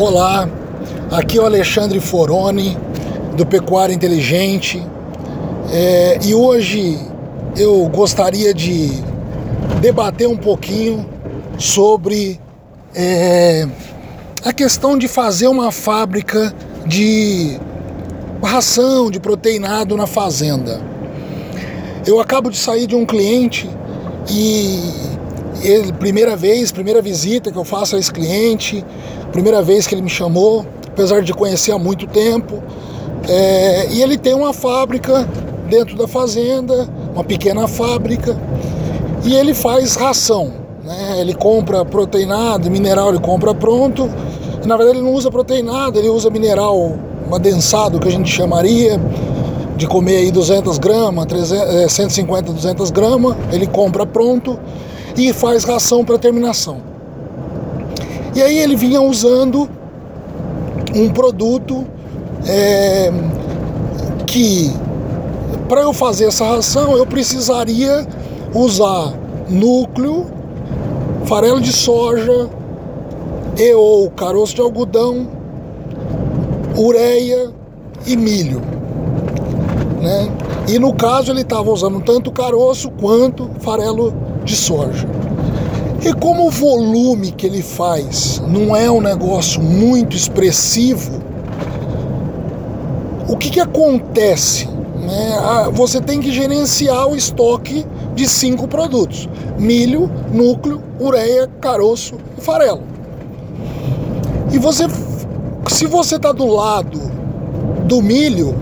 Olá, aqui é o Alexandre Foroni do Pecuária Inteligente é, e hoje eu gostaria de debater um pouquinho sobre é, a questão de fazer uma fábrica de ração, de proteinado na fazenda. Eu acabo de sair de um cliente e ele, primeira vez, primeira visita que eu faço a esse cliente, primeira vez que ele me chamou, apesar de conhecer há muito tempo. É, e ele tem uma fábrica dentro da fazenda, uma pequena fábrica, e ele faz ração. Né? Ele compra proteinado, mineral ele compra pronto. Na verdade ele não usa proteinado, ele usa mineral adensado que a gente chamaria de comer aí 200 gramas, 300, 150, 200 gramas, ele compra pronto e faz ração para terminação. E aí ele vinha usando um produto é, que para eu fazer essa ração eu precisaria usar núcleo, farelo de soja e ou caroço de algodão, ureia e milho. Né? E no caso ele estava usando tanto caroço quanto farelo de soja. E como o volume que ele faz não é um negócio muito expressivo, o que, que acontece? Né? Você tem que gerenciar o estoque de cinco produtos: milho, núcleo, ureia, caroço e farelo. E você, se você está do lado do milho,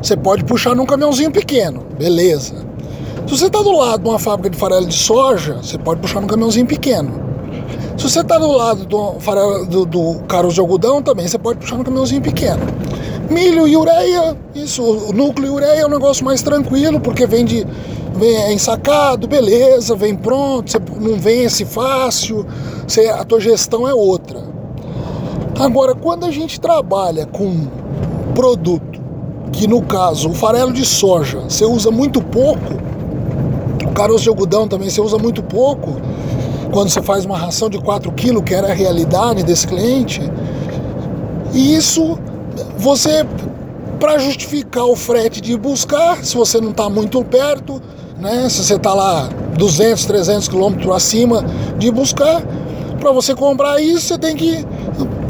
você pode puxar num caminhãozinho pequeno, beleza. Se você está do lado de uma fábrica de farelo de soja, você pode puxar num caminhãozinho pequeno. Se você está do lado do, do, do caroço de algodão, também você pode puxar num caminhãozinho pequeno. Milho e ureia, isso, o núcleo e ureia é um negócio mais tranquilo, porque vem de vem é ensacado, beleza, vem pronto, você não vence fácil, você, a tua gestão é outra. Agora, quando a gente trabalha com produto, que no caso o farelo de soja você usa muito pouco, caroço de algodão também você usa muito pouco. Quando você faz uma ração de 4 kg, que era a realidade desse cliente. E isso, você, para justificar o frete de buscar, se você não está muito perto, né? se você está lá 200, 300 quilômetros acima de buscar, para você comprar isso, você tem que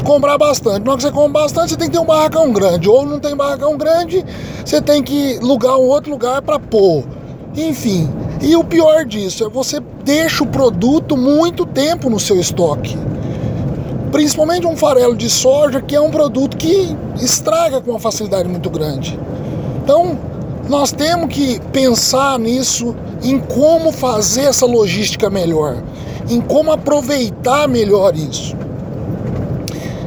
comprar bastante. Na hora que você compra bastante, você tem que ter um barracão grande. Ou não tem barracão grande, você tem que lugar um outro lugar para pôr. Enfim, e o pior disso é você deixa o produto muito tempo no seu estoque. Principalmente um farelo de soja, que é um produto que estraga com uma facilidade muito grande. Então, nós temos que pensar nisso, em como fazer essa logística melhor, em como aproveitar melhor isso.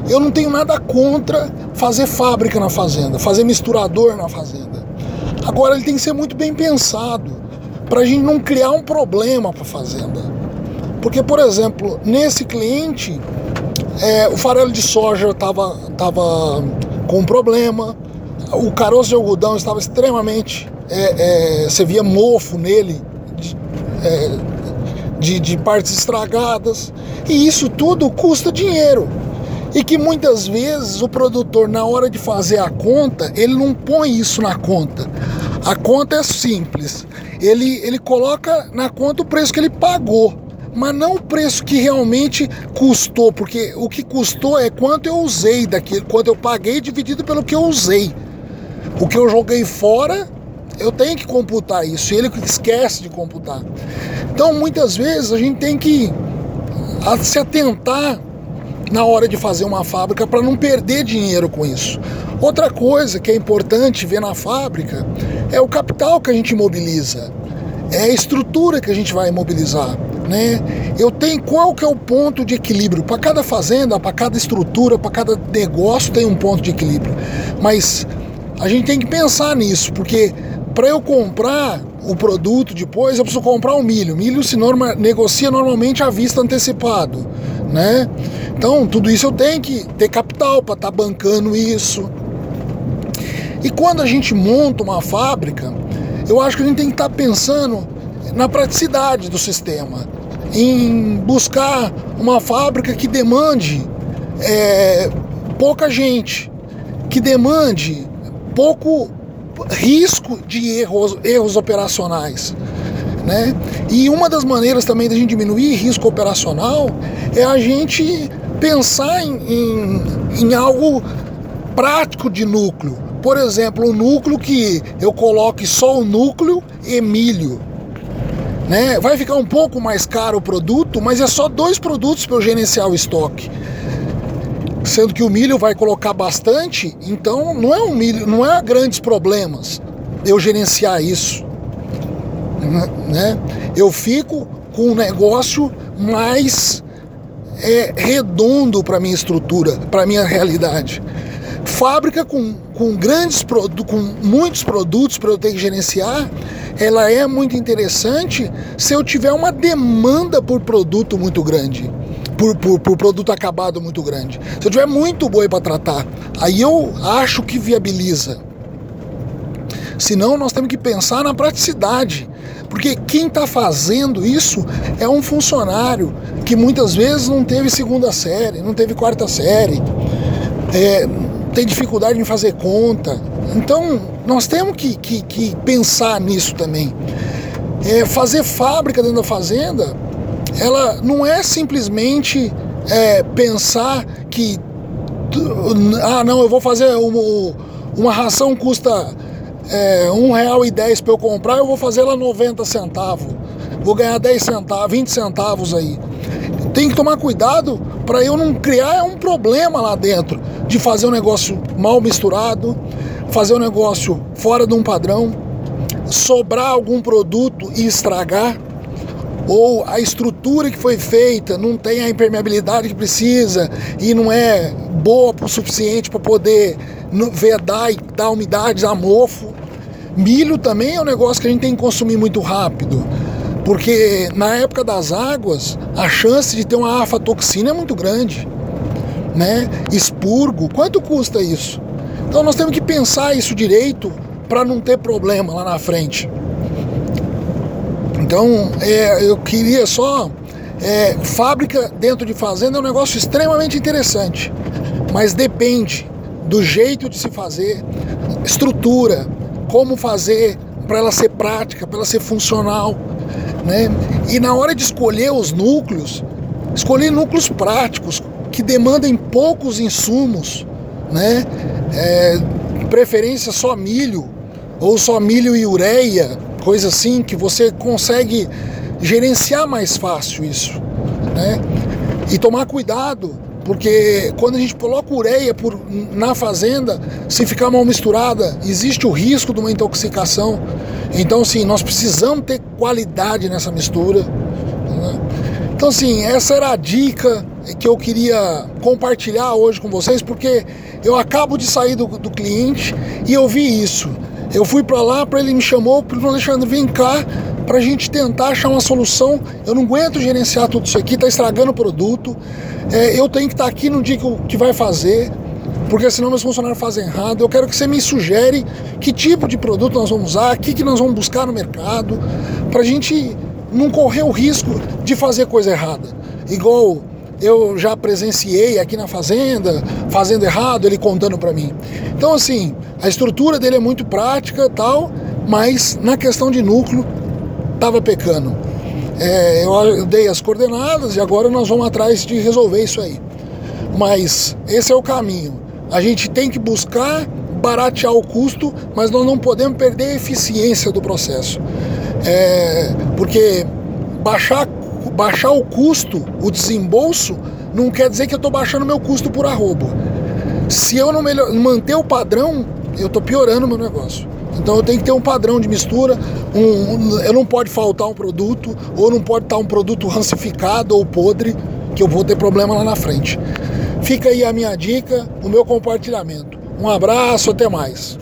Eu não tenho nada contra fazer fábrica na fazenda, fazer misturador na fazenda. Agora ele tem que ser muito bem pensado para a gente não criar um problema para a fazenda. Porque, por exemplo, nesse cliente, é, o farelo de soja estava tava com um problema, o caroço de algodão estava extremamente. É, é, você via mofo nele, de, é, de, de partes estragadas, e isso tudo custa dinheiro. E que muitas vezes o produtor, na hora de fazer a conta, ele não põe isso na conta. A conta é simples ele, ele coloca na conta o preço que ele pagou, mas não o preço que realmente custou, porque o que custou é quanto eu usei daquilo, quanto eu paguei dividido pelo que eu usei. O que eu joguei fora, eu tenho que computar isso, e ele esquece de computar. Então, muitas vezes, a gente tem que se atentar na hora de fazer uma fábrica para não perder dinheiro com isso. Outra coisa que é importante ver na fábrica é o capital que a gente mobiliza, é a estrutura que a gente vai mobilizar. Né? Eu tenho qual que é o ponto de equilíbrio para cada fazenda, para cada estrutura, para cada negócio tem um ponto de equilíbrio. Mas a gente tem que pensar nisso, porque para eu comprar o produto depois, eu preciso comprar o milho. Milho se norma, negocia normalmente à vista antecipado, né? Então, tudo isso eu tenho que ter capital para estar tá bancando isso. E quando a gente monta uma fábrica, eu acho que a gente tem que estar tá pensando na praticidade do sistema, em buscar uma fábrica que demande é, pouca gente, que demande pouco risco de erros, erros operacionais. Né? E uma das maneiras também da gente diminuir risco operacional é a gente pensar em, em, em algo prático de núcleo. Por exemplo, um núcleo que eu coloque só o núcleo e milho. Né? Vai ficar um pouco mais caro o produto, mas é só dois produtos para eu gerenciar o estoque. Sendo que o milho vai colocar bastante, então não é um milho, não é grandes problemas eu gerenciar isso. Né? Eu fico com um negócio mais é, redondo para minha estrutura, para minha realidade. Fábrica com, com grandes produtos, com muitos produtos para eu ter que gerenciar, ela é muito interessante se eu tiver uma demanda por produto muito grande. Por, por, por produto acabado muito grande. Se eu tiver muito boi para tratar, aí eu acho que viabiliza. Senão nós temos que pensar na praticidade. Porque quem está fazendo isso é um funcionário que muitas vezes não teve segunda série, não teve quarta série, é, tem dificuldade em fazer conta. Então nós temos que, que, que pensar nisso também. É, fazer fábrica dentro da fazenda, ela não é simplesmente é, pensar que ah não, eu vou fazer uma, uma ração custa é, um real e dez para eu comprar, eu vou fazer ela 90 centavos. Vou ganhar 10 centavos, 20 centavos aí. Tem que tomar cuidado para eu não criar um problema lá dentro de fazer um negócio mal misturado, fazer um negócio fora de um padrão, sobrar algum produto e estragar, ou a estrutura que foi feita não tem a impermeabilidade que precisa e não é boa o suficiente para poder vedar e dar umidade a mofo. Milho também é um negócio que a gente tem que consumir muito rápido, porque na época das águas a chance de ter uma aflatoxina é muito grande, né? Expurgo, quanto custa isso? Então nós temos que pensar isso direito para não ter problema lá na frente. Então é, eu queria só é, fábrica dentro de fazenda é um negócio extremamente interessante, mas depende do jeito de se fazer, estrutura, como fazer para ela ser prática, para ela ser funcional, né? E na hora de escolher os núcleos, escolher núcleos práticos que demandem poucos insumos, né? É, preferência só milho ou só milho e ureia, coisa assim que você consegue gerenciar mais fácil isso, né? E tomar cuidado porque quando a gente coloca ureia por, na fazenda, se ficar mal misturada, existe o risco de uma intoxicação. Então, sim, nós precisamos ter qualidade nessa mistura. Né? Então, assim, essa era a dica que eu queria compartilhar hoje com vocês, porque eu acabo de sair do, do cliente e eu vi isso. Eu fui para lá, para ele me chamou, para Alexandre, vem cá, para a gente tentar achar uma solução. Eu não aguento gerenciar tudo isso aqui, está estragando o produto. É, eu tenho que estar tá aqui no dia que, que vai fazer, porque senão meus funcionários fazem errado. Eu quero que você me sugere que tipo de produto nós vamos usar, o que, que nós vamos buscar no mercado, para a gente não correr o risco de fazer coisa errada. Igual eu já presenciei aqui na fazenda, fazendo errado, ele contando para mim. Então, assim, a estrutura dele é muito prática tal, mas na questão de núcleo, estava pecando. É, eu dei as coordenadas e agora nós vamos atrás de resolver isso aí. Mas esse é o caminho. A gente tem que buscar baratear o custo, mas nós não podemos perder a eficiência do processo. É, porque baixar, baixar o custo, o desembolso, não quer dizer que eu estou baixando meu custo por arrobo. Se eu não melhor, manter o padrão, eu estou piorando o meu negócio. Então eu tenho que ter um padrão de mistura, um, um, eu não pode faltar um produto, ou não pode estar um produto rancificado ou podre, que eu vou ter problema lá na frente. Fica aí a minha dica, o meu compartilhamento. Um abraço, até mais.